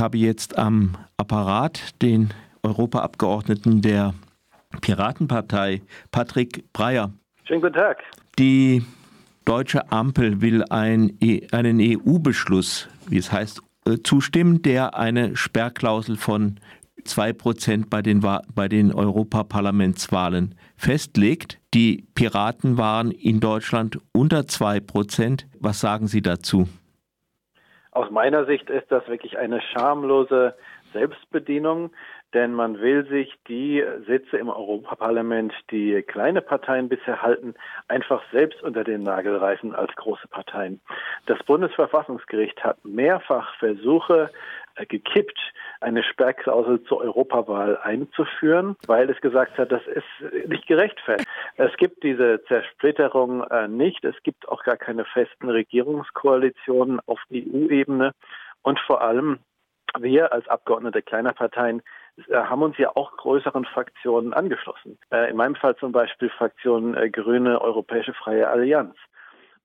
habe jetzt am Apparat den Europaabgeordneten der Piratenpartei, Patrick Breyer. Schönen guten Tag. Die deutsche Ampel will ein, e, einen EU-Beschluss, wie es heißt, äh, zustimmen, der eine Sperrklausel von 2% bei den, bei den Europaparlamentswahlen festlegt. Die Piraten waren in Deutschland unter 2%. Was sagen Sie dazu? Aus meiner Sicht ist das wirklich eine schamlose Selbstbedienung, denn man will sich die Sitze im Europaparlament, die kleine Parteien bisher halten, einfach selbst unter den Nagel reißen als große Parteien. Das Bundesverfassungsgericht hat mehrfach Versuche äh, gekippt, eine Sperrklausel zur Europawahl einzuführen, weil es gesagt hat, das ist nicht gerechtfertigt. Es gibt diese Zersplitterung äh, nicht. Es gibt auch gar keine festen Regierungskoalitionen auf EU-Ebene. Und vor allem wir als Abgeordnete kleiner Parteien äh, haben uns ja auch größeren Fraktionen angeschlossen. in meinem Fall zum Beispiel Fraktion Grüne Europäische Freie Allianz.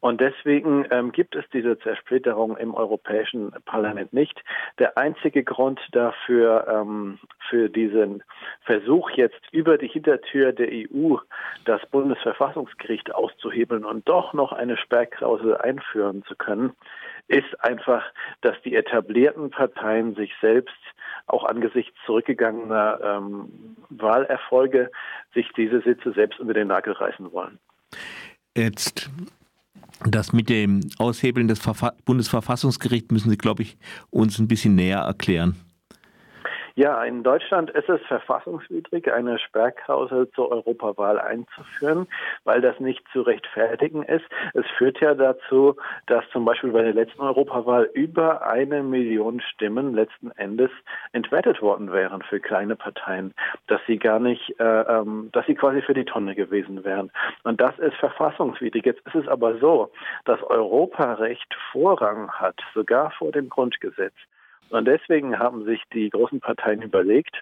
Und deswegen ähm, gibt es diese Zersplitterung im Europäischen Parlament nicht. Der einzige Grund dafür, ähm, für diesen Versuch jetzt über die Hintertür der EU das Bundesverfassungsgericht auszuhebeln und doch noch eine Sperrklausel einführen zu können, ist einfach, dass die etablierten Parteien sich selbst auch angesichts zurückgegangener ähm, Wahlerfolge sich diese Sitze selbst unter den Nagel reißen wollen. Jetzt das mit dem Aushebeln des Verfa Bundesverfassungsgerichts müssen Sie, glaube ich, uns ein bisschen näher erklären. Ja, in Deutschland ist es verfassungswidrig, eine Sperrklausel zur Europawahl einzuführen, weil das nicht zu rechtfertigen ist. Es führt ja dazu, dass zum Beispiel bei der letzten Europawahl über eine Million Stimmen letzten Endes entwertet worden wären für kleine Parteien, dass sie gar nicht, äh, ähm, dass sie quasi für die Tonne gewesen wären. Und das ist verfassungswidrig. Jetzt ist es aber so, dass Europarecht Vorrang hat, sogar vor dem Grundgesetz. Und deswegen haben sich die großen Parteien überlegt,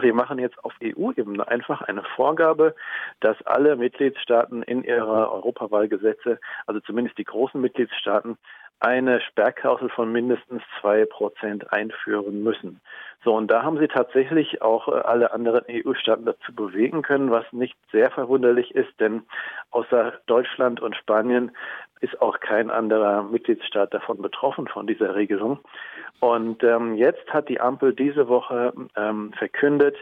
wir machen jetzt auf EU-Ebene einfach eine Vorgabe, dass alle Mitgliedstaaten in ihre Europawahlgesetze, also zumindest die großen Mitgliedstaaten, eine Sperrklausel von mindestens zwei Prozent einführen müssen. So, und da haben sie tatsächlich auch äh, alle anderen EU-Staaten dazu bewegen können, was nicht sehr verwunderlich ist, denn außer Deutschland und Spanien ist auch kein anderer Mitgliedsstaat davon betroffen von dieser Regelung. Und ähm, jetzt hat die Ampel diese Woche ähm, verkündet,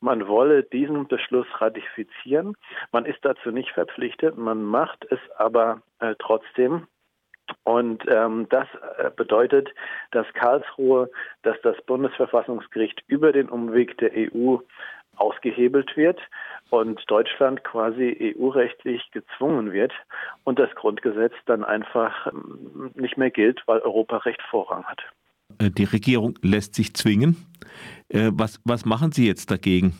man wolle diesen Beschluss ratifizieren. Man ist dazu nicht verpflichtet, man macht es aber äh, trotzdem. Und ähm, das äh, bedeutet, dass Karlsruhe, dass das Bundesverfassungsgericht über den Umweg der EU ausgehebelt wird und Deutschland quasi EU-rechtlich gezwungen wird und das Grundgesetz dann einfach ähm, nicht mehr gilt, weil Europarecht Vorrang hat. Äh, die Regierung lässt sich zwingen. Äh, was, was machen Sie jetzt dagegen?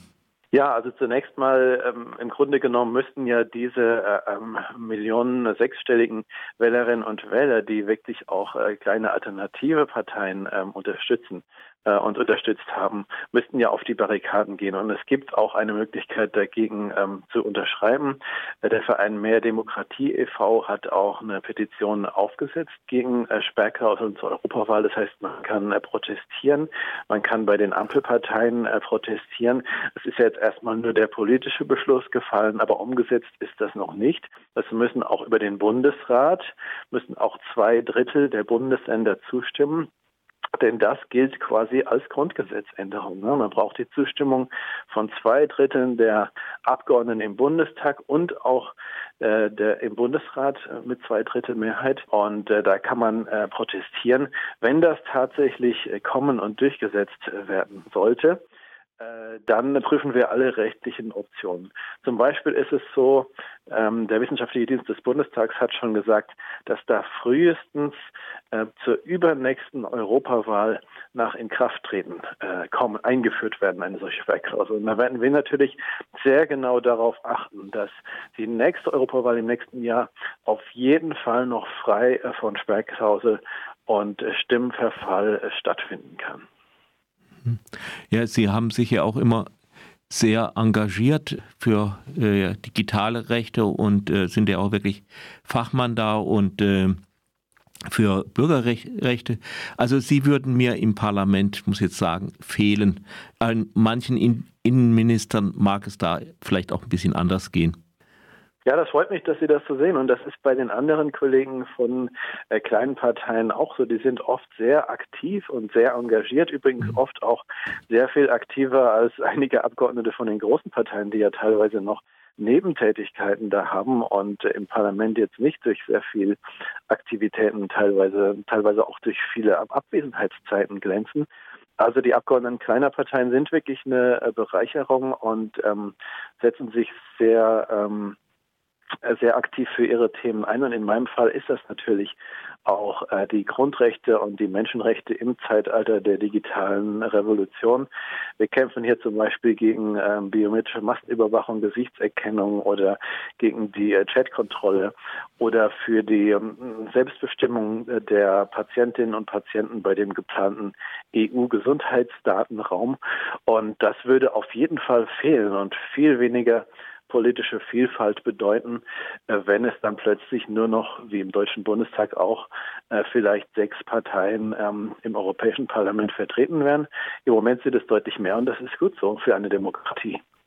Ja, also zunächst mal ähm, im Grunde genommen müssten ja diese äh, ähm, Millionen sechsstelligen Wählerinnen und Wähler, die wirklich auch äh, kleine alternative Parteien ähm, unterstützen, äh, und unterstützt haben, müssten ja auf die Barrikaden gehen. Und es gibt auch eine Möglichkeit dagegen ähm, zu unterschreiben. Äh, der Verein Mehr Demokratie e.V. hat auch eine Petition aufgesetzt gegen äh, Sperrklauseln zur Europawahl. Das heißt, man kann äh, protestieren, man kann bei den Ampelparteien äh, protestieren. Es ist jetzt erstmal nur der politische Beschluss gefallen, aber umgesetzt ist das noch nicht. Das müssen auch über den Bundesrat, müssen auch zwei Drittel der Bundesländer zustimmen. Denn das gilt quasi als Grundgesetzänderung. Ne? Man braucht die Zustimmung von zwei Dritteln der Abgeordneten im Bundestag und auch äh, der, im Bundesrat äh, mit zwei Drittel Mehrheit. Und äh, da kann man äh, protestieren. Wenn das tatsächlich äh, kommen und durchgesetzt äh, werden sollte, dann prüfen wir alle rechtlichen Optionen. Zum Beispiel ist es so, ähm, der Wissenschaftliche Dienst des Bundestags hat schon gesagt, dass da frühestens äh, zur übernächsten Europawahl nach Inkrafttreten äh, kommen, eingeführt werden, eine solche Sperrklausel. Und da werden wir natürlich sehr genau darauf achten, dass die nächste Europawahl im nächsten Jahr auf jeden Fall noch frei äh, von Sperrklausel und äh, Stimmverfall äh, stattfinden kann. Ja, Sie haben sich ja auch immer sehr engagiert für äh, digitale Rechte und äh, sind ja auch wirklich Fachmann da und äh, für Bürgerrechte. Also sie würden mir im Parlament, muss ich jetzt sagen, fehlen. An manchen Innenministern mag es da vielleicht auch ein bisschen anders gehen. Ja, das freut mich, dass Sie das so sehen. Und das ist bei den anderen Kollegen von äh, kleinen Parteien auch so. Die sind oft sehr aktiv und sehr engagiert. Übrigens mhm. oft auch sehr viel aktiver als einige Abgeordnete von den großen Parteien, die ja teilweise noch Nebentätigkeiten da haben und im Parlament jetzt nicht durch sehr viel Aktivitäten teilweise, teilweise auch durch viele Abwesenheitszeiten glänzen. Also die Abgeordneten kleiner Parteien sind wirklich eine äh, Bereicherung und ähm, setzen sich sehr ähm, sehr aktiv für ihre Themen ein. Und in meinem Fall ist das natürlich auch äh, die Grundrechte und die Menschenrechte im Zeitalter der digitalen Revolution. Wir kämpfen hier zum Beispiel gegen ähm, biometrische Massenüberwachung, Gesichtserkennung oder gegen die äh, Chatkontrolle oder für die ähm, Selbstbestimmung der Patientinnen und Patienten bei dem geplanten EU-Gesundheitsdatenraum. Und das würde auf jeden Fall fehlen und viel weniger politische Vielfalt bedeuten, äh, wenn es dann plötzlich nur noch, wie im Deutschen Bundestag auch, äh, vielleicht sechs Parteien ähm, im Europäischen Parlament vertreten werden. Im Moment sind es deutlich mehr und das ist gut so für eine Demokratie.